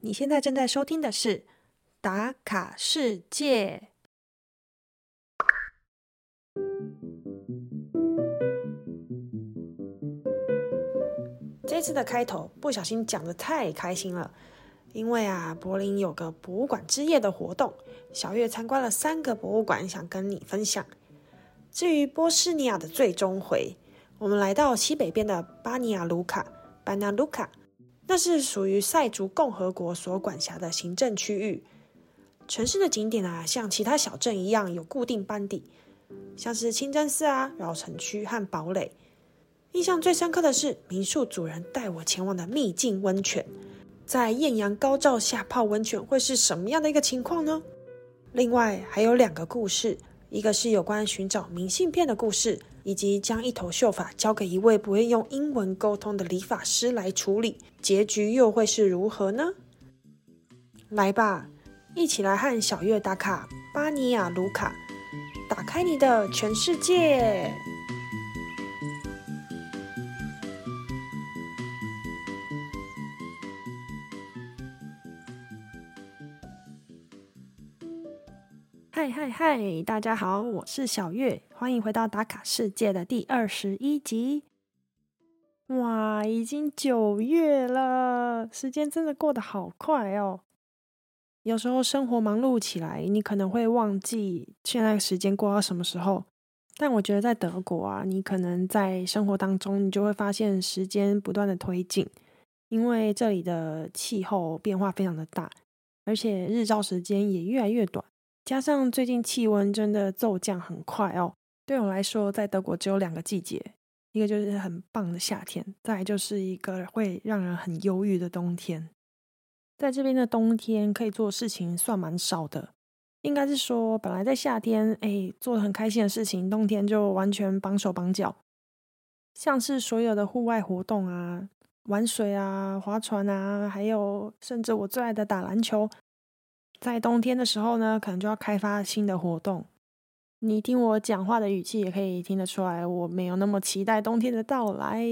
你现在正在收听的是《打卡世界》。这次的开头不小心讲的太开心了，因为啊，柏林有个博物馆之夜的活动，小月参观了三个博物馆，想跟你分享。至于波斯尼亚的最终回，我们来到西北边的巴尼亚卢卡（巴纳卢卡）。那是属于塞族共和国所管辖的行政区域。城市的景点啊，像其他小镇一样有固定班底，像是清真寺啊、老城区和堡垒。印象最深刻的是民宿主人带我前往的秘境温泉，在艳阳高照下泡温泉会是什么样的一个情况呢？另外还有两个故事，一个是有关寻找明信片的故事。以及将一头秀发交给一位不会用英文沟通的理发师来处理，结局又会是如何呢？来吧，一起来和小月打卡巴尼亚卢卡，打开你的全世界。嗨！大家好，我是小月，欢迎回到打卡世界的第二十一集。哇，已经九月了，时间真的过得好快哦。有时候生活忙碌起来，你可能会忘记现在时间过到什么时候。但我觉得在德国啊，你可能在生活当中，你就会发现时间不断的推进，因为这里的气候变化非常的大，而且日照时间也越来越短。加上最近气温真的骤降很快哦，对我来说，在德国只有两个季节，一个就是很棒的夏天，再就是一个会让人很忧郁的冬天。在这边的冬天可以做事情算蛮少的，应该是说本来在夏天哎做很开心的事情，冬天就完全绑手绑脚，像是所有的户外活动啊，玩水啊、划船啊，还有甚至我最爱的打篮球。在冬天的时候呢，可能就要开发新的活动。你听我讲话的语气，也可以听得出来，我没有那么期待冬天的到来。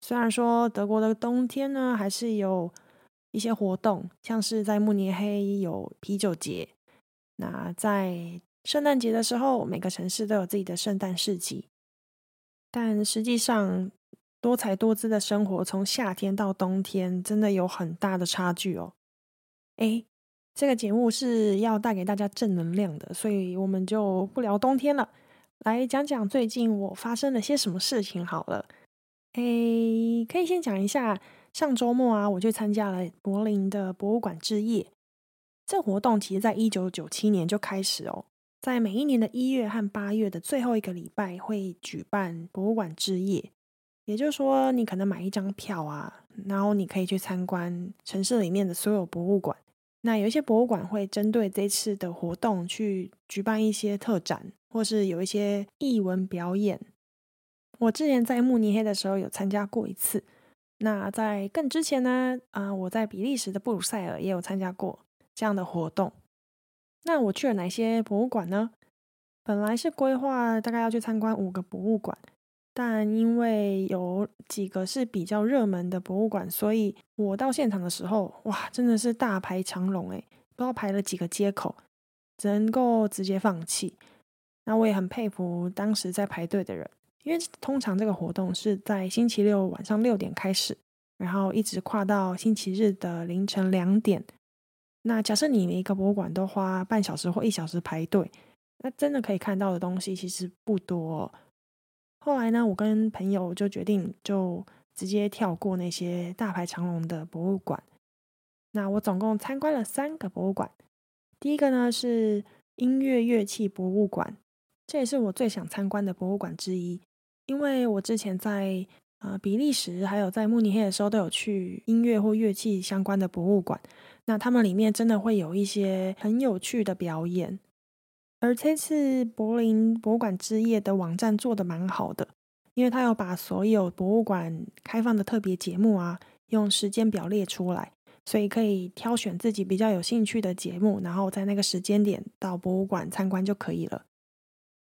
虽然说德国的冬天呢，还是有一些活动，像是在慕尼黑有啤酒节。那在圣诞节的时候，每个城市都有自己的圣诞市集。但实际上，多彩多姿的生活从夏天到冬天，真的有很大的差距哦。哎。这个节目是要带给大家正能量的，所以我们就不聊冬天了，来讲讲最近我发生了些什么事情好了。诶，可以先讲一下上周末啊，我去参加了柏林的博物馆之夜。这活动其实在一九九七年就开始哦，在每一年的一月和八月的最后一个礼拜会举办博物馆之夜，也就是说，你可能买一张票啊，然后你可以去参观城市里面的所有博物馆。那有一些博物馆会针对这次的活动去举办一些特展，或是有一些艺文表演。我之前在慕尼黑的时候有参加过一次。那在更之前呢，啊，我在比利时的布鲁塞尔也有参加过这样的活动。那我去了哪些博物馆呢？本来是规划大概要去参观五个博物馆。但因为有几个是比较热门的博物馆，所以我到现场的时候，哇，真的是大排长龙诶，不知道排了几个街口，只能够直接放弃。那我也很佩服当时在排队的人，因为通常这个活动是在星期六晚上六点开始，然后一直跨到星期日的凌晨两点。那假设你每一个博物馆都花半小时或一小时排队，那真的可以看到的东西其实不多。后来呢，我跟朋友就决定就直接跳过那些大排长龙的博物馆。那我总共参观了三个博物馆。第一个呢是音乐乐器博物馆，这也是我最想参观的博物馆之一。因为我之前在呃比利时还有在慕尼黑的时候都有去音乐或乐器相关的博物馆，那他们里面真的会有一些很有趣的表演。而这次柏林博物馆之夜的网站做的蛮好的，因为他有把所有博物馆开放的特别节目啊，用时间表列出来，所以可以挑选自己比较有兴趣的节目，然后在那个时间点到博物馆参观就可以了。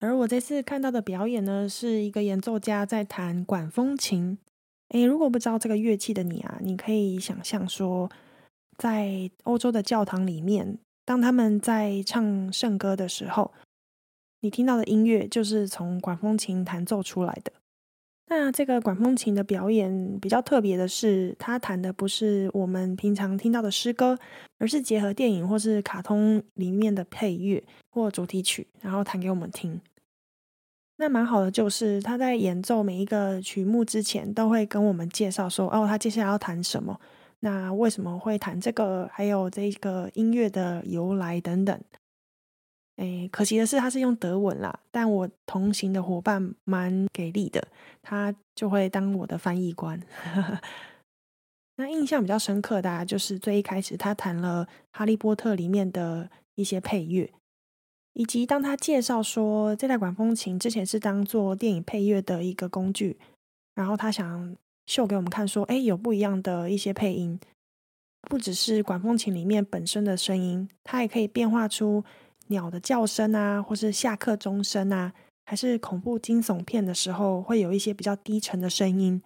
而我这次看到的表演呢，是一个演奏家在弹管风琴。诶，如果不知道这个乐器的你啊，你可以想象说，在欧洲的教堂里面，当他们在唱圣歌的时候，你听到的音乐就是从管风琴弹奏出来的。那这个管风琴的表演比较特别的是，它弹的不是我们平常听到的诗歌，而是结合电影或是卡通里面的配乐或主题曲，然后弹给我们听。那蛮好的，就是他在演奏每一个曲目之前，都会跟我们介绍说，哦，他接下来要弹什么，那为什么会弹这个，还有这个音乐的由来等等。哎，可惜的是，他是用德文啦。但我同行的伙伴蛮给力的，他就会当我的翻译官。那印象比较深刻的，啊就是最一开始他弹了《哈利波特》里面的一些配乐，以及当他介绍说这台管风琴之前是当做电影配乐的一个工具，然后他想秀给我们看，说，哎，有不一样的一些配音，不只是管风琴里面本身的声音，它也可以变化出。鸟的叫声啊，或是下课钟声啊，还是恐怖惊悚片的时候，会有一些比较低沉的声音。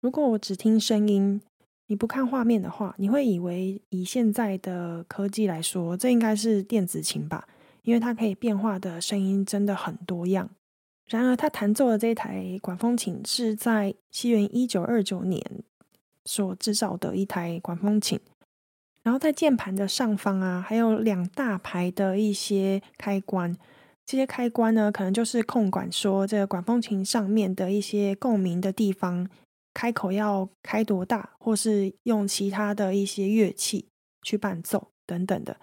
如果我只听声音，你不看画面的话，你会以为以现在的科技来说，这应该是电子琴吧？因为它可以变化的声音真的很多样。然而，他弹奏的这一台管风琴是在西元一九二九年所制造的一台管风琴。然后在键盘的上方啊，还有两大排的一些开关。这些开关呢，可能就是控管说这个管风琴上面的一些共鸣的地方，开口要开多大，或是用其他的一些乐器去伴奏等等的。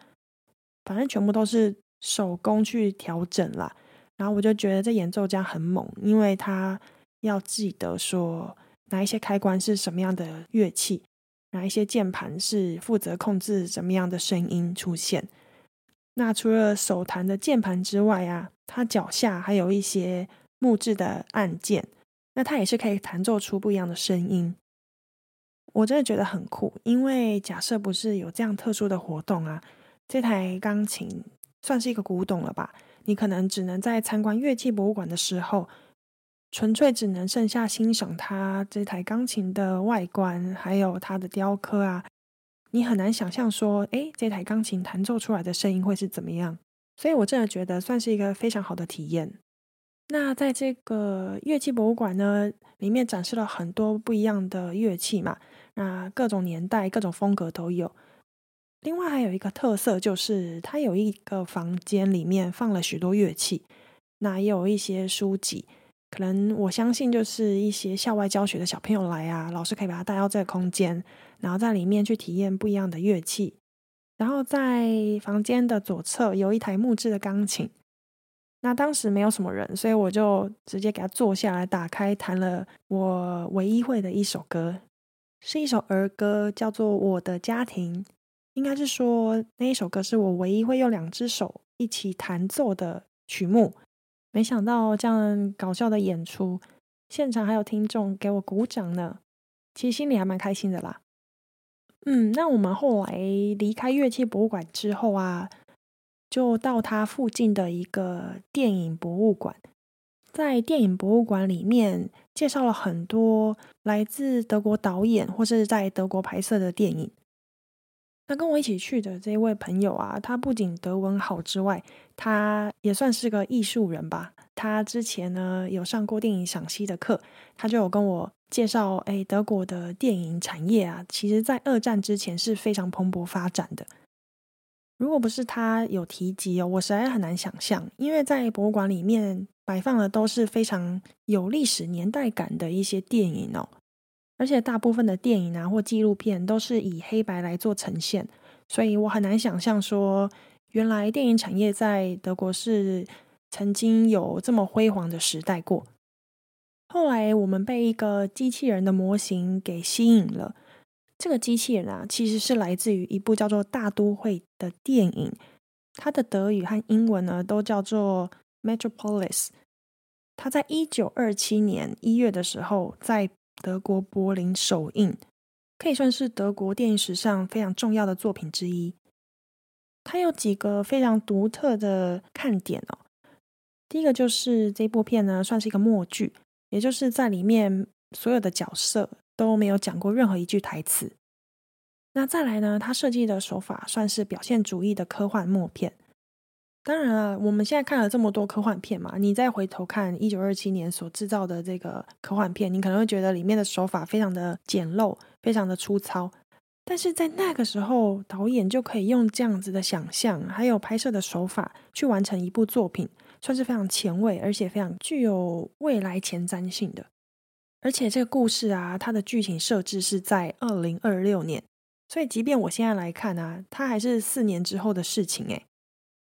反正全部都是手工去调整啦。然后我就觉得这演奏家很猛，因为他要记得说哪一些开关是什么样的乐器。哪一些键盘是负责控制怎么样的声音出现？那除了手弹的键盘之外啊，它脚下还有一些木质的按键，那它也是可以弹奏出不一样的声音。我真的觉得很酷，因为假设不是有这样特殊的活动啊，这台钢琴算是一个古董了吧？你可能只能在参观乐器博物馆的时候。纯粹只能剩下欣赏它这台钢琴的外观，还有它的雕刻啊，你很难想象说，哎，这台钢琴弹奏出来的声音会是怎么样。所以我真的觉得算是一个非常好的体验。那在这个乐器博物馆呢，里面展示了很多不一样的乐器嘛，那各种年代、各种风格都有。另外还有一个特色就是，它有一个房间里面放了许多乐器，那也有一些书籍。可能我相信，就是一些校外教学的小朋友来啊，老师可以把他带到这个空间，然后在里面去体验不一样的乐器。然后在房间的左侧有一台木质的钢琴。那当时没有什么人，所以我就直接给他坐下来，打开弹了我唯一会的一首歌，是一首儿歌，叫做《我的家庭》。应该是说那一首歌是我唯一会用两只手一起弹奏的曲目。没想到这样搞笑的演出，现场还有听众给我鼓掌呢，其实心里还蛮开心的啦。嗯，那我们后来离开乐器博物馆之后啊，就到它附近的一个电影博物馆，在电影博物馆里面介绍了很多来自德国导演或是在德国拍摄的电影。那跟我一起去的这位朋友啊，他不仅德文好之外，他也算是个艺术人吧。他之前呢有上过电影赏析的课，他就有跟我介绍，哎，德国的电影产业啊，其实在二战之前是非常蓬勃发展的。如果不是他有提及哦，我实在很难想象，因为在博物馆里面摆放的都是非常有历史年代感的一些电影哦。而且大部分的电影啊或纪录片都是以黑白来做呈现，所以我很难想象说，原来电影产业在德国是曾经有这么辉煌的时代过。后来我们被一个机器人的模型给吸引了，这个机器人啊其实是来自于一部叫做《大都会》的电影，它的德语和英文呢都叫做 Metropolis。它在一九二七年一月的时候在德国柏林首映，可以算是德国电影史上非常重要的作品之一。它有几个非常独特的看点哦。第一个就是这部片呢，算是一个默剧，也就是在里面所有的角色都没有讲过任何一句台词。那再来呢，他设计的手法算是表现主义的科幻默片。当然了，我们现在看了这么多科幻片嘛，你再回头看一九二七年所制造的这个科幻片，你可能会觉得里面的手法非常的简陋，非常的粗糙。但是在那个时候，导演就可以用这样子的想象，还有拍摄的手法，去完成一部作品，算是非常前卫，而且非常具有未来前瞻性的。而且这个故事啊，它的剧情设置是在二零二六年，所以即便我现在来看啊，它还是四年之后的事情诶。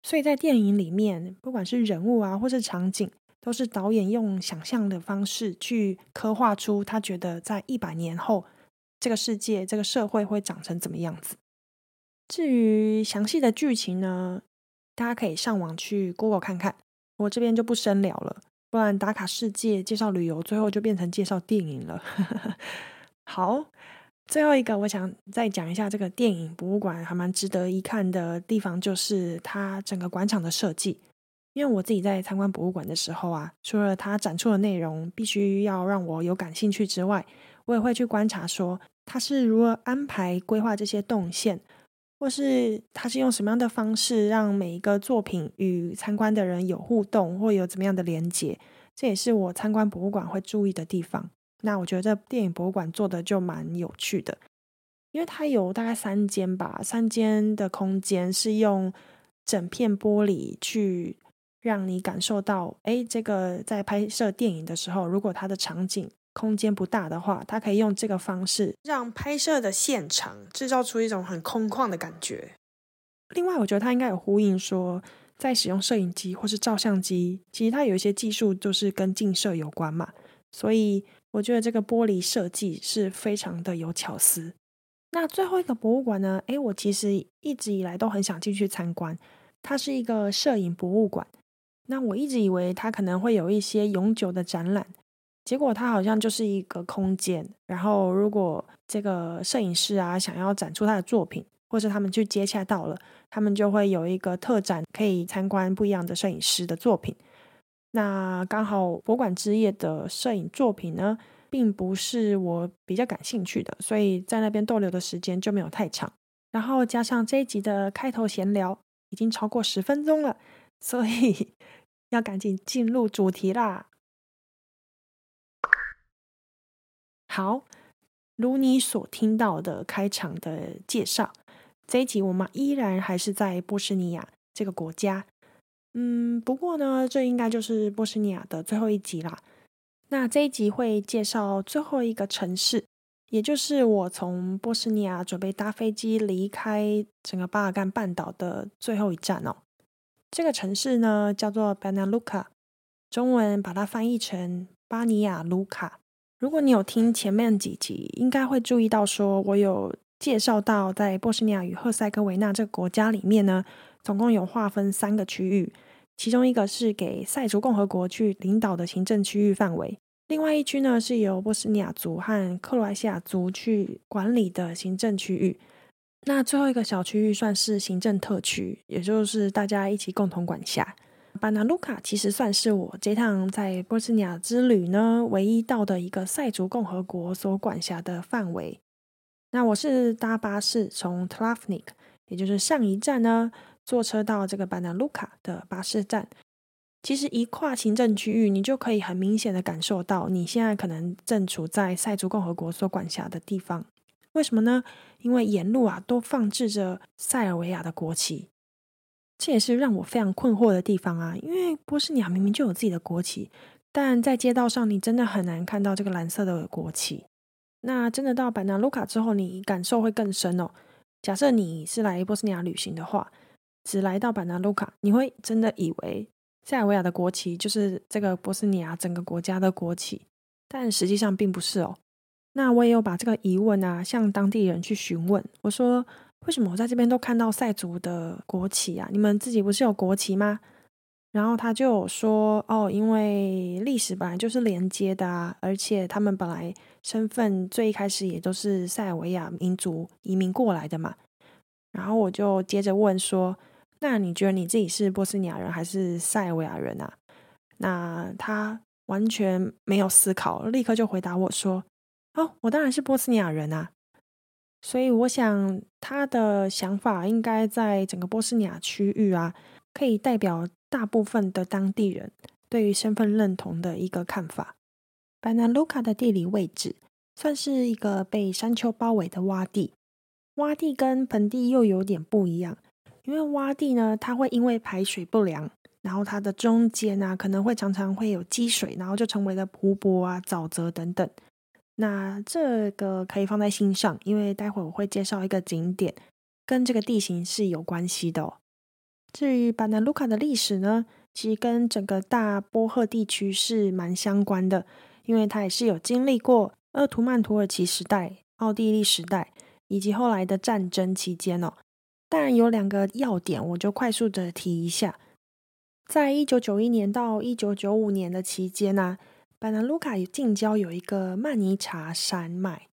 所以在电影里面，不管是人物啊，或是场景，都是导演用想象的方式去刻画出他觉得在一百年后这个世界、这个社会会长成怎么样子。至于详细的剧情呢，大家可以上网去 Google 看看，我这边就不深聊了，不然打卡世界介绍旅游，最后就变成介绍电影了。好。最后一个，我想再讲一下这个电影博物馆还蛮值得一看的地方，就是它整个广场的设计。因为我自己在参观博物馆的时候啊，除了它展出的内容必须要让我有感兴趣之外，我也会去观察说它是如何安排规划这些动线，或是它是用什么样的方式让每一个作品与参观的人有互动，或有怎么样的连接。这也是我参观博物馆会注意的地方。那我觉得这电影博物馆做的就蛮有趣的，因为它有大概三间吧，三间的空间是用整片玻璃去让你感受到，哎，这个在拍摄电影的时候，如果它的场景空间不大的话，它可以用这个方式让拍摄的现场制造出一种很空旷的感觉。另外，我觉得它应该有呼应说，在使用摄影机或是照相机，其实它有一些技术就是跟近摄有关嘛，所以。我觉得这个玻璃设计是非常的有巧思。那最后一个博物馆呢？诶，我其实一直以来都很想进去参观。它是一个摄影博物馆。那我一直以为它可能会有一些永久的展览，结果它好像就是一个空间。然后，如果这个摄影师啊想要展出他的作品，或者他们去接洽到了，他们就会有一个特展，可以参观不一样的摄影师的作品。那刚好博物馆之夜的摄影作品呢，并不是我比较感兴趣的，所以在那边逗留的时间就没有太长。然后加上这一集的开头闲聊已经超过十分钟了，所以 要赶紧进入主题啦。好，如你所听到的开场的介绍，这一集我们依然还是在波斯尼亚这个国家。嗯，不过呢，这应该就是波斯尼亚的最后一集啦。那这一集会介绍最后一个城市，也就是我从波斯尼亚准备搭飞机离开整个巴尔干半岛的最后一站哦。这个城市呢叫做 Banja Luka，中文把它翻译成巴尼亚卢卡。如果你有听前面几集，应该会注意到说我有介绍到在波斯尼亚与赫塞哥维纳这个国家里面呢。总共有划分三个区域，其中一个是给塞族共和国去领导的行政区域范围，另外一区呢是由波斯尼亚族和克罗埃西亚族去管理的行政区域。那最后一个小区域算是行政特区，也就是大家一起共同管辖。巴纳卢卡其实算是我这趟在波斯尼亚之旅呢唯一到的一个塞族共和国所管辖的范围。那我是搭巴士从特拉夫尼克，也就是上一站呢。坐车到这个巴纳卢卡的巴士站，其实一跨行政区域，你就可以很明显的感受到，你现在可能正处在塞族共和国所管辖的地方。为什么呢？因为沿路啊都放置着塞尔维亚的国旗，这也是让我非常困惑的地方啊。因为波斯尼亚明明就有自己的国旗，但在街道上你真的很难看到这个蓝色的国旗。那真的到巴纳卢卡之后，你感受会更深哦。假设你是来波斯尼亚旅行的话。只来到板纳卢卡，你会真的以为塞尔维亚的国旗就是这个波斯尼亚整个国家的国旗，但实际上并不是哦。那我也有把这个疑问啊向当地人去询问，我说为什么我在这边都看到塞族的国旗啊？你们自己不是有国旗吗？然后他就说哦，因为历史本来就是连接的啊，而且他们本来身份最一开始也都是塞尔维亚民族移民过来的嘛。然后我就接着问说。那你觉得你自己是波斯尼亚人还是塞尔维亚人啊？那他完全没有思考，立刻就回答我说：“哦，我当然是波斯尼亚人啊。”所以我想他的想法应该在整个波斯尼亚区域啊，可以代表大部分的当地人对于身份认同的一个看法。班纳卢卡的地理位置算是一个被山丘包围的洼地，洼地跟盆地又有点不一样，因为洼地呢，它会因为排水不良，然后它的中间啊可能会常常会有积水，然后就成为了湖泊啊、沼泽等等。那这个可以放在心上，因为待会我会介绍一个景点，跟这个地形是有关系的。至于巴纳卢卡的历史呢，其实跟整个大波赫地区是蛮相关的，因为它也是有经历过鄂图曼土耳其时代、奥地利时代以及后来的战争期间哦。当然有两个要点，我就快速的提一下，在一九九一年到一九九五年的期间呢。巴纳卢卡近郊有一个曼尼查山脉，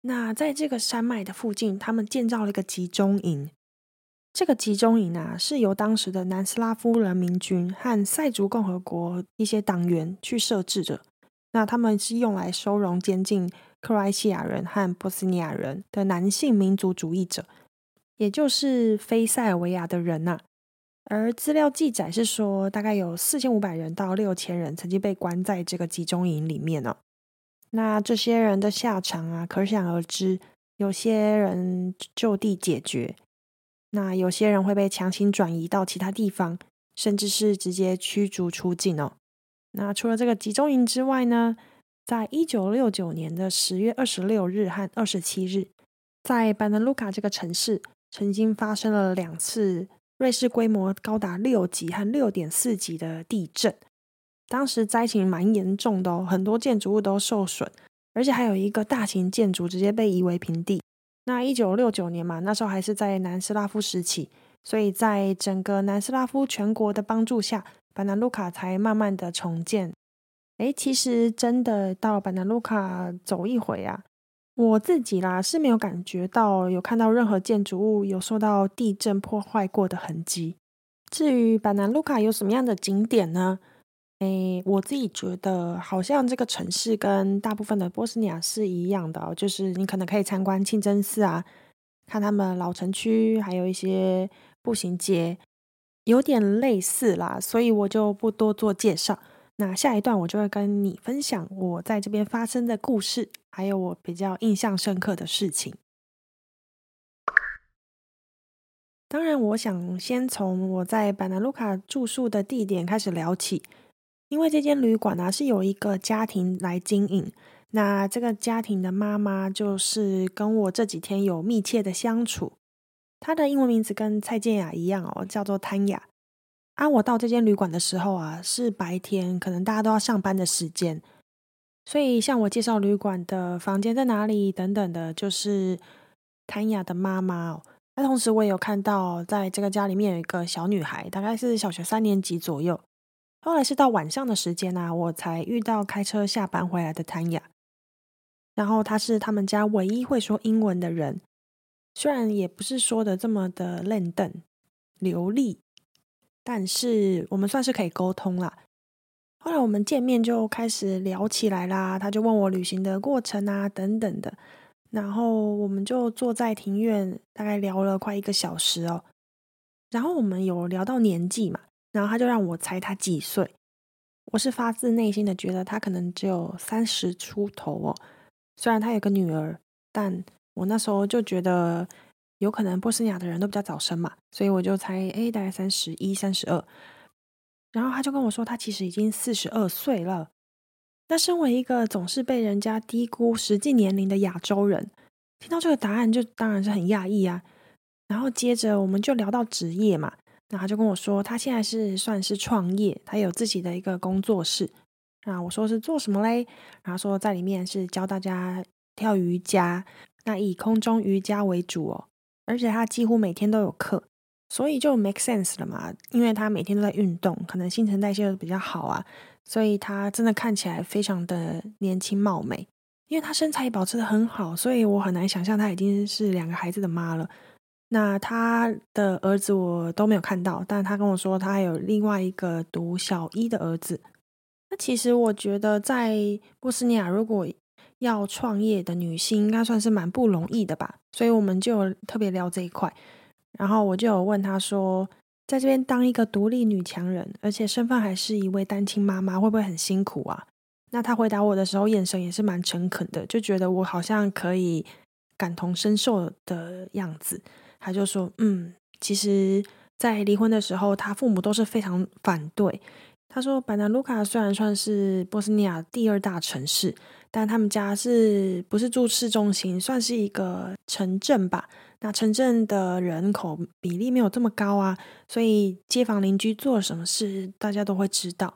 那在这个山脉的附近，他们建造了一个集中营。这个集中营啊，是由当时的南斯拉夫人民军和塞族共和国一些党员去设置的。那他们是用来收容监禁克罗埃西亚人和波斯尼亚人的男性民族主义者，也就是非塞尔维亚的人呐。而资料记载是说，大概有四千五百人到六千人曾经被关在这个集中营里面哦。那这些人的下场啊，可想而知。有些人就地解决，那有些人会被强行转移到其他地方，甚至是直接驱逐出境哦。那除了这个集中营之外呢，在一九六九年的十月二十六日和二十七日，在班德卢卡这个城市曾经发生了两次。瑞士规模高达六级和六点四级的地震，当时灾情蛮严重的哦，很多建筑物都受损，而且还有一个大型建筑直接被夷为平地。那一九六九年嘛，那时候还是在南斯拉夫时期，所以在整个南斯拉夫全国的帮助下，班纳卢卡才慢慢的重建。诶，其实真的到班纳卢卡走一回啊。我自己啦是没有感觉到有看到任何建筑物有受到地震破坏过的痕迹。至于巴南卢卡有什么样的景点呢？诶，我自己觉得好像这个城市跟大部分的波斯尼亚是一样的，就是你可能可以参观清真寺啊，看他们老城区，还有一些步行街，有点类似啦，所以我就不多做介绍。那下一段我就会跟你分享我在这边发生的故事，还有我比较印象深刻的事情。当然，我想先从我在巴纳卢卡住宿的地点开始聊起，因为这间旅馆呢是有一个家庭来经营。那这个家庭的妈妈就是跟我这几天有密切的相处，她的英文名字跟蔡健雅一样哦，叫做汤雅。啊，我到这间旅馆的时候啊，是白天，可能大家都要上班的时间，所以向我介绍旅馆的房间在哪里等等的，就是谭雅的妈妈哦。那同时我也有看到，在这个家里面有一个小女孩，大概是小学三年级左右。后来是到晚上的时间啊，我才遇到开车下班回来的谭雅，然后她是他们家唯一会说英文的人，虽然也不是说的这么的嫩邓流利。但是我们算是可以沟通了。后来我们见面就开始聊起来啦，他就问我旅行的过程啊等等的，然后我们就坐在庭院，大概聊了快一个小时哦。然后我们有聊到年纪嘛，然后他就让我猜他几岁。我是发自内心的觉得他可能只有三十出头哦。虽然他有个女儿，但我那时候就觉得。有可能波斯尼亚的人都比较早生嘛，所以我就猜，哎，大概三十一、三十二。然后他就跟我说，他其实已经四十二岁了。那身为一个总是被人家低估实际年龄的亚洲人，听到这个答案就当然是很讶异啊。然后接着我们就聊到职业嘛，那他就跟我说，他现在是算是创业，他有自己的一个工作室。那我说是做什么嘞？然后说在里面是教大家跳瑜伽，那以空中瑜伽为主哦。而且他几乎每天都有课，所以就 make sense 了嘛。因为他每天都在运动，可能新陈代谢比较好啊，所以他真的看起来非常的年轻貌美。因为他身材也保持的很好，所以我很难想象他已经是两个孩子的妈了。那他的儿子我都没有看到，但他跟我说他还有另外一个读小一的儿子。那其实我觉得在波斯尼亚，如果要创业的女性应该算是蛮不容易的吧，所以我们就特别聊这一块。然后我就有问他说，在这边当一个独立女强人，而且身份还是一位单亲妈妈，会不会很辛苦啊？那他回答我的时候，眼神也是蛮诚恳的，就觉得我好像可以感同身受的样子。他就说：“嗯，其实，在离婚的时候，他父母都是非常反对。他说，班纳卢卡虽然算是波斯尼亚第二大城市，但他们家是不是住市中心，算是一个城镇吧？那城镇的人口比例没有这么高啊，所以街坊邻居做什么事，大家都会知道。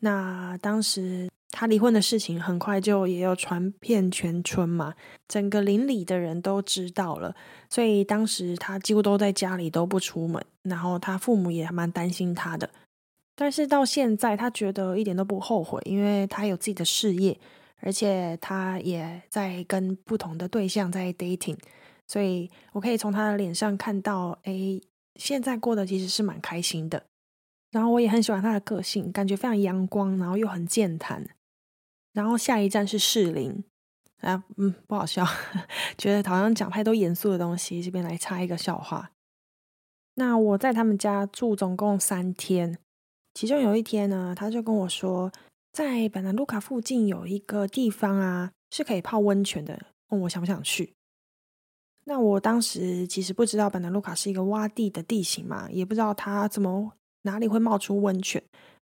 那当时。”他离婚的事情很快就也有传遍全村嘛，整个邻里的人都知道了，所以当时他几乎都在家里都不出门，然后他父母也还蛮担心他的。但是到现在，他觉得一点都不后悔，因为他有自己的事业，而且他也在跟不同的对象在 dating，所以我可以从他的脸上看到，哎，现在过得其实是蛮开心的。然后我也很喜欢他的个性，感觉非常阳光，然后又很健谈。然后下一站是士林，啊，嗯，不好笑，觉得好像讲太多严肃的东西。这边来插一个笑话。那我在他们家住总共三天，其中有一天呢，他就跟我说，在本南卢卡附近有一个地方啊，是可以泡温泉的，问我想不想去。那我当时其实不知道本南卢卡是一个洼地的地形嘛，也不知道它怎么哪里会冒出温泉。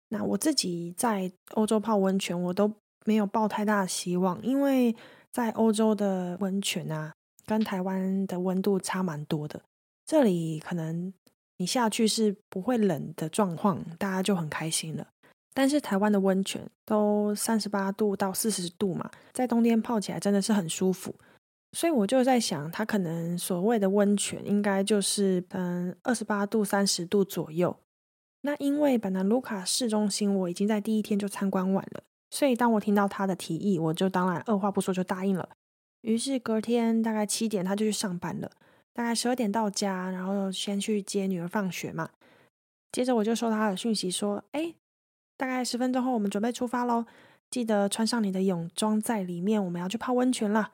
那我自己在欧洲泡温泉，我都。没有抱太大的希望，因为在欧洲的温泉啊，跟台湾的温度差蛮多的。这里可能你下去是不会冷的状况，大家就很开心了。但是台湾的温泉都三十八度到四十度嘛，在冬天泡起来真的是很舒服。所以我就在想，它可能所谓的温泉应该就是嗯二十八度三十度左右。那因为本南卢卡市中心我已经在第一天就参观完了。所以，当我听到他的提议，我就当然二话不说就答应了。于是隔天大概七点，他就去上班了。大概十二点到家，然后先去接女儿放学嘛。接着我就收到他的讯息说：“哎，大概十分钟后我们准备出发喽，记得穿上你的泳装在里面，我们要去泡温泉了。”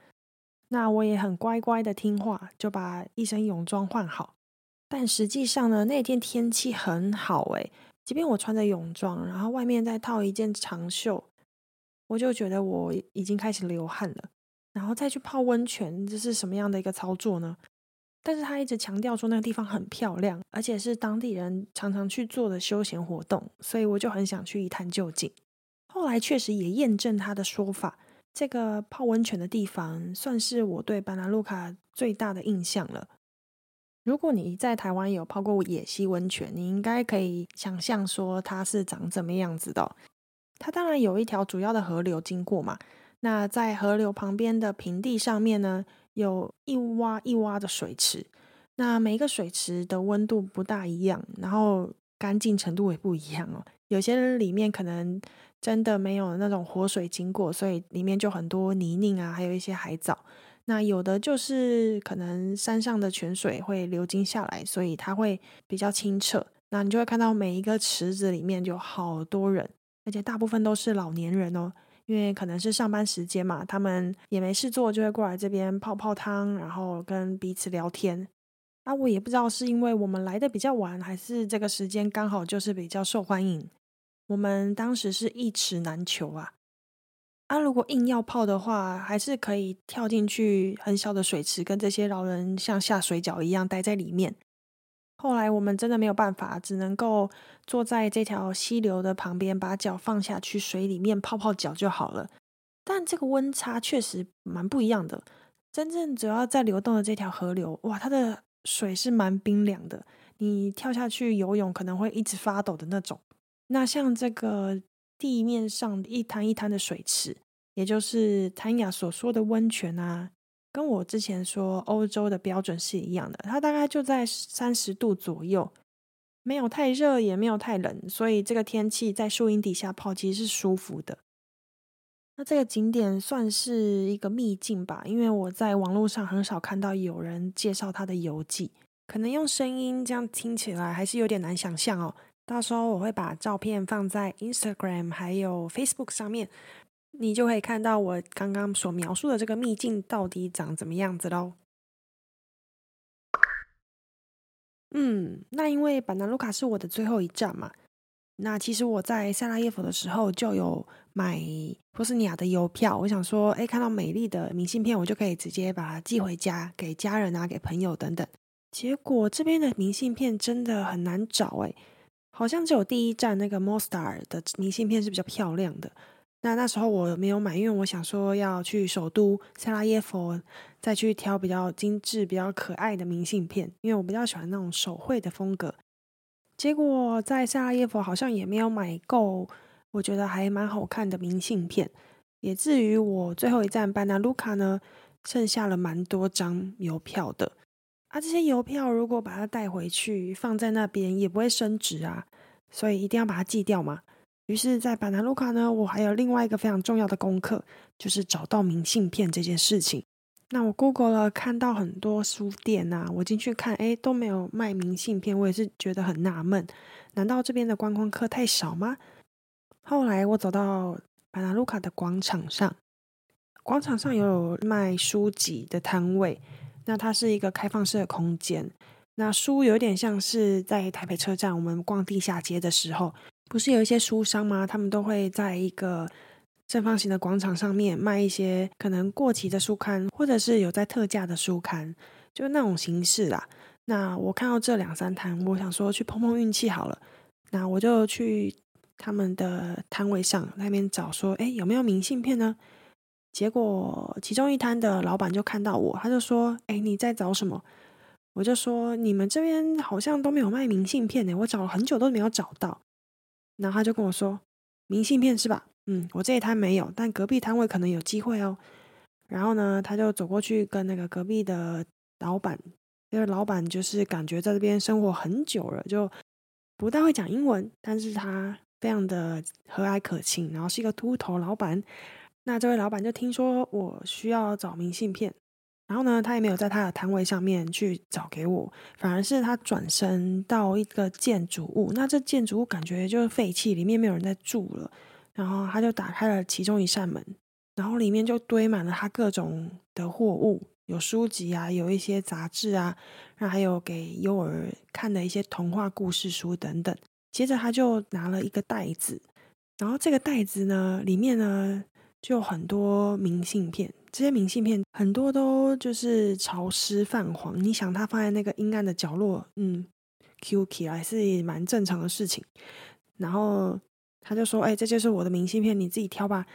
那我也很乖乖的听话，就把一身泳装换好。但实际上呢，那天天气很好诶，即便我穿着泳装，然后外面再套一件长袖。我就觉得我已经开始流汗了，然后再去泡温泉，这是什么样的一个操作呢？但是他一直强调说那个地方很漂亮，而且是当地人常常去做的休闲活动，所以我就很想去一探究竟。后来确实也验证他的说法，这个泡温泉的地方算是我对巴拿路卡最大的印象了。如果你在台湾有泡过野溪温泉，你应该可以想象说它是长怎么样子的。它当然有一条主要的河流经过嘛，那在河流旁边的平地上面呢，有一洼一洼的水池，那每一个水池的温度不大一样，然后干净程度也不一样哦。有些人里面可能真的没有那种活水经过，所以里面就很多泥泞啊，还有一些海藻。那有的就是可能山上的泉水会流经下来，所以它会比较清澈。那你就会看到每一个池子里面就好多人。而且大部分都是老年人哦，因为可能是上班时间嘛，他们也没事做，就会过来这边泡泡汤，然后跟彼此聊天。啊，我也不知道是因为我们来的比较晚，还是这个时间刚好就是比较受欢迎。我们当时是一池难求啊。啊，如果硬要泡的话，还是可以跳进去很小的水池，跟这些老人像下水饺一样待在里面。后来我们真的没有办法，只能够坐在这条溪流的旁边，把脚放下去水里面泡泡脚就好了。但这个温差确实蛮不一样的。真正主要在流动的这条河流，哇，它的水是蛮冰凉的，你跳下去游泳可能会一直发抖的那种。那像这个地面上一滩一滩的水池，也就是谭雅所说的温泉啊。跟我之前说欧洲的标准是一样的，它大概就在三十度左右，没有太热，也没有太冷，所以这个天气在树荫底下泡其实是舒服的。那这个景点算是一个秘境吧，因为我在网络上很少看到有人介绍它的游记，可能用声音这样听起来还是有点难想象哦。到时候我会把照片放在 Instagram 还有 Facebook 上面。你就可以看到我刚刚所描述的这个秘境到底长怎么样子喽。嗯，那因为板南卢卡是我的最后一站嘛，那其实我在塞拉耶夫的时候就有买波斯尼亚的邮票，我想说，哎，看到美丽的明信片，我就可以直接把它寄回家，给家人啊，给朋友等等。结果这边的明信片真的很难找，哎，好像只有第一站那个 Mostar 的明信片是比较漂亮的。那那时候我没有买，因为我想说要去首都塞拉耶夫，再去挑比较精致、比较可爱的明信片，因为我比较喜欢那种手绘的风格。结果在塞拉耶夫好像也没有买够，我觉得还蛮好看的明信片。也至于我最后一站班纳卢卡呢，剩下了蛮多张邮票的。啊，这些邮票如果把它带回去放在那边，也不会升值啊，所以一定要把它寄掉嘛。于是，在板南卢卡呢，我还有另外一个非常重要的功课，就是找到明信片这件事情。那我 Google 了，看到很多书店啊，我进去看，哎，都没有卖明信片，我也是觉得很纳闷，难道这边的观光客太少吗？后来我走到板南卢卡的广场上，广场上有卖书籍的摊位，那它是一个开放式的空间，那书有点像是在台北车站我们逛地下街的时候。不是有一些书商吗？他们都会在一个正方形的广场上面卖一些可能过期的书刊，或者是有在特价的书刊，就那种形式啦。那我看到这两三摊，我想说去碰碰运气好了。那我就去他们的摊位上那边找，说哎有没有明信片呢？结果其中一摊的老板就看到我，他就说哎你在找什么？我就说你们这边好像都没有卖明信片呢，我找了很久都没有找到。然后他就跟我说：“明信片是吧？嗯，我这一摊没有，但隔壁摊位可能有机会哦。”然后呢，他就走过去跟那个隔壁的老板，因为老板就是感觉在这边生活很久了，就不大会讲英文，但是他非常的和蔼可亲，然后是一个秃头老板。那这位老板就听说我需要找明信片。然后呢，他也没有在他的摊位上面去找给我，反而是他转身到一个建筑物。那这建筑物感觉就是废弃，里面没有人在住了。然后他就打开了其中一扇门，然后里面就堆满了他各种的货物，有书籍啊，有一些杂志啊，然后还有给幼儿看的一些童话故事书等等。接着他就拿了一个袋子，然后这个袋子呢，里面呢就很多明信片。这些明信片很多都就是潮湿泛黄，你想它放在那个阴暗的角落，嗯，Q 起来是蛮正常的事情。然后他就说：“哎，这就是我的明信片，你自己挑吧。”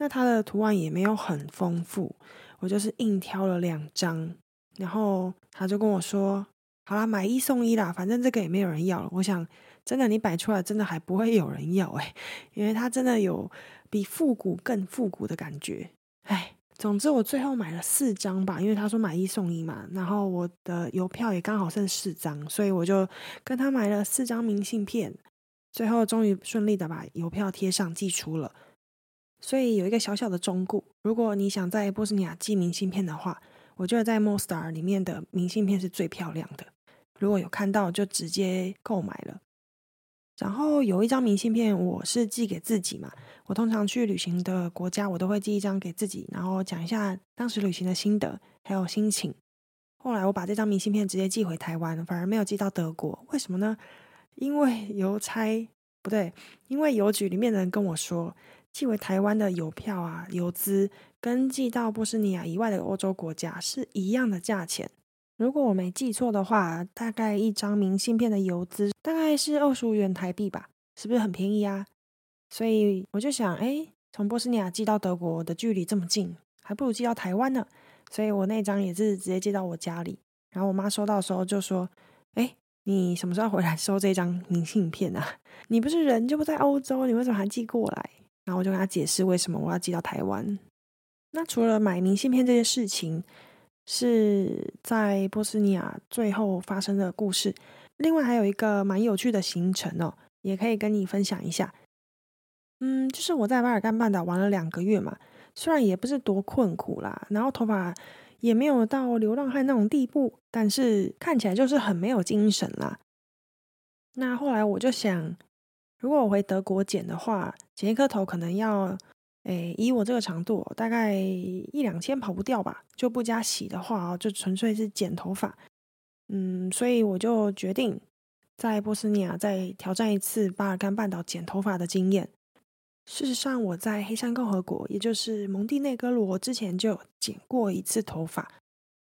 那它的图案也没有很丰富，我就是硬挑了两张。然后他就跟我说：“好啦，买一送一啦，反正这个也没有人要了。”我想，真的你摆出来，真的还不会有人要哎，因为它真的有比复古更复古的感觉，哎。总之，我最后买了四张吧，因为他说买一送一嘛。然后我的邮票也刚好剩四张，所以我就跟他买了四张明信片。最后终于顺利的把邮票贴上寄出了。所以有一个小小的忠告：如果你想在波斯尼亚寄明信片的话，我觉得在 Mostar 里面的明信片是最漂亮的。如果有看到，就直接购买了。然后有一张明信片，我是寄给自己嘛。我通常去旅行的国家，我都会寄一张给自己，然后讲一下当时旅行的心得还有心情。后来我把这张明信片直接寄回台湾，反而没有寄到德国。为什么呢？因为邮差不对，因为邮局里面的人跟我说，寄回台湾的邮票啊、邮资跟寄到波斯尼亚以外的欧洲国家是一样的价钱。如果我没记错的话，大概一张明信片的邮资大概是二十五元台币吧，是不是很便宜啊？所以我就想，哎，从波斯尼亚寄到德国的距离这么近，还不如寄到台湾呢。所以我那张也是直接寄到我家里。然后我妈收到的时候就说：“哎，你什么时候回来收这张明信片啊？你不是人就不在欧洲，你为什么还寄过来？”然后我就跟她解释为什么我要寄到台湾。那除了买明信片这件事情。是在波斯尼亚最后发生的故事。另外还有一个蛮有趣的行程哦，也可以跟你分享一下。嗯，就是我在巴尔干半岛玩了两个月嘛，虽然也不是多困苦啦，然后头发也没有到流浪汉那种地步，但是看起来就是很没有精神啦。那后来我就想，如果我回德国剪的话，剪一颗头可能要诶，以我这个长度，大概一两千跑不掉吧。就不加洗的话哦，就纯粹是剪头发。嗯，所以我就决定在波斯尼亚再挑战一次巴尔干半岛剪头发的经验。事实上，我在黑山共和国，也就是蒙蒂内哥罗之前就剪过一次头发。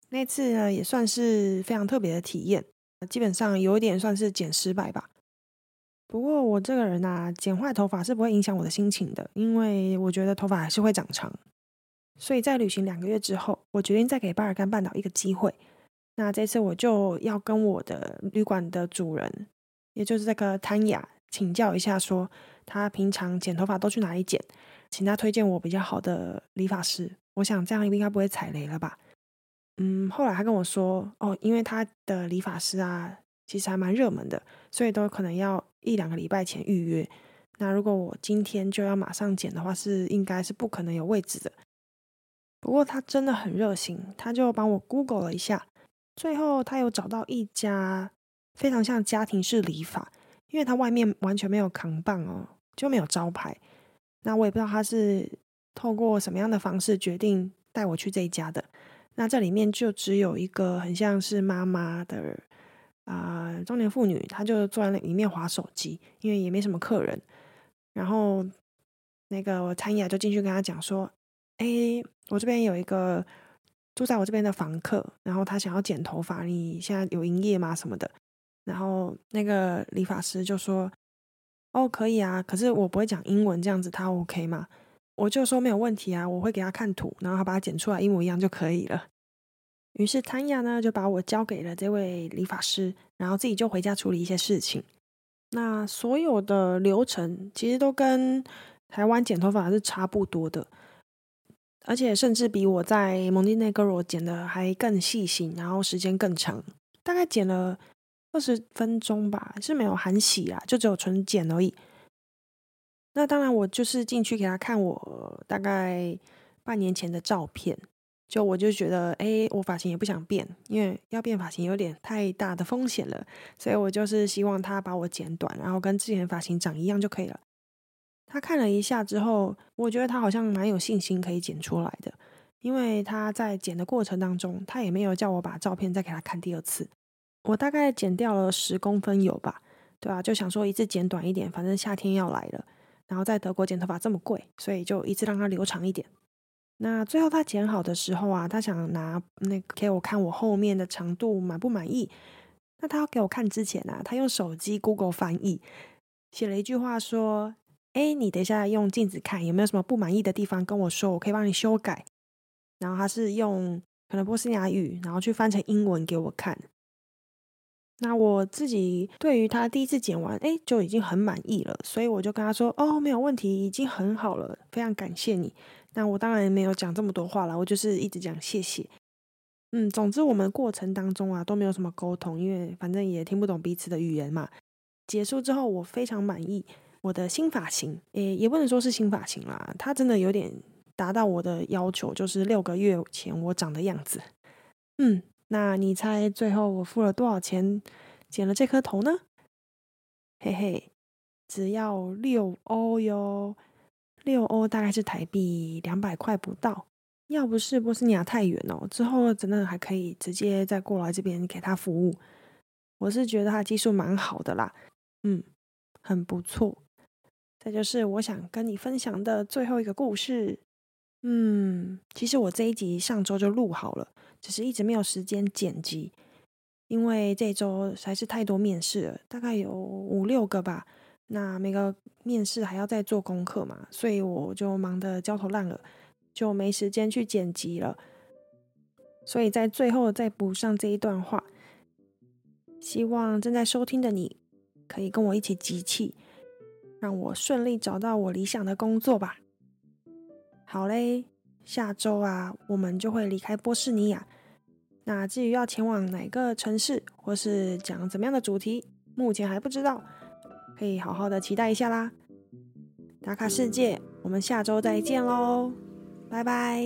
那次呢，也算是非常特别的体验。基本上有一点算是剪失败吧。不过我这个人呐，剪坏头发是不会影响我的心情的，因为我觉得头发还是会长长。所以在旅行两个月之后，我决定再给巴尔干半岛一个机会。那这次我就要跟我的旅馆的主人，也就是这个谭雅，请教一下，说他平常剪头发都去哪里剪，请他推荐我比较好的理发师。我想这样应该不会踩雷了吧？嗯，后来他跟我说，哦，因为他的理发师啊，其实还蛮热门的，所以都可能要一两个礼拜前预约。那如果我今天就要马上剪的话，是应该是不可能有位置的。不过他真的很热心，他就帮我 Google 了一下，最后他有找到一家非常像家庭式理发，因为他外面完全没有扛棒哦，就没有招牌。那我也不知道他是透过什么样的方式决定带我去这一家的。那这里面就只有一个很像是妈妈的啊中年妇女，她就坐在那里面划手机，因为也没什么客人。然后那个我参雅就进去跟他讲说。哎，我这边有一个住在我这边的房客，然后他想要剪头发，你现在有营业吗？什么的？然后那个理发师就说：“哦，可以啊，可是我不会讲英文，这样子他 OK 吗？”我就说没有问题啊，我会给他看图，然后他把它剪出来一模一样就可以了。于是谭雅呢就把我交给了这位理发师，然后自己就回家处理一些事情。那所有的流程其实都跟台湾剪头发是差不多的。而且甚至比我在蒙蒂内哥罗剪的还更细心，然后时间更长，大概剪了二十分钟吧，是没有含洗啦，就只有纯剪而已。那当然，我就是进去给他看我大概半年前的照片，就我就觉得，哎，我发型也不想变，因为要变发型有点太大的风险了，所以我就是希望他把我剪短，然后跟之前发型长一样就可以了。他看了一下之后，我觉得他好像蛮有信心可以剪出来的，因为他在剪的过程当中，他也没有叫我把照片再给他看第二次。我大概剪掉了十公分有吧，对啊，就想说一次剪短一点，反正夏天要来了，然后在德国剪头发这么贵，所以就一次让它留长一点。那最后他剪好的时候啊，他想拿那个给我看我后面的长度满不满意。那他要给我看之前啊，他用手机 Google 翻译写了一句话说。哎，你等一下用镜子看有没有什么不满意的地方，跟我说，我可以帮你修改。然后他是用可能波斯尼亚语，然后去翻成英文给我看。那我自己对于他第一次剪完，哎，就已经很满意了，所以我就跟他说，哦，没有问题，已经很好了，非常感谢你。那我当然没有讲这么多话了，我就是一直讲谢谢。嗯，总之我们过程当中啊都没有什么沟通，因为反正也听不懂彼此的语言嘛。结束之后，我非常满意。我的新发型，诶，也不能说是新发型啦，它真的有点达到我的要求，就是六个月前我长的样子。嗯，那你猜最后我付了多少钱剪了这颗头呢？嘿嘿，只要六欧哟，六欧大概是台币两百块不到。要不是波斯尼亚太远哦，之后真的还可以直接再过来这边给他服务。我是觉得他技术蛮好的啦，嗯，很不错。这就是我想跟你分享的最后一个故事。嗯，其实我这一集上周就录好了，只是一直没有时间剪辑，因为这周实在是太多面试了，大概有五六个吧。那每个面试还要再做功课嘛，所以我就忙得焦头烂额，就没时间去剪辑了。所以在最后再补上这一段话，希望正在收听的你可以跟我一起集气。让我顺利找到我理想的工作吧。好嘞，下周啊，我们就会离开波士尼亚。那至于要前往哪个城市，或是讲怎么样的主题，目前还不知道，可以好好的期待一下啦。打卡世界，我们下周再见喽，拜拜。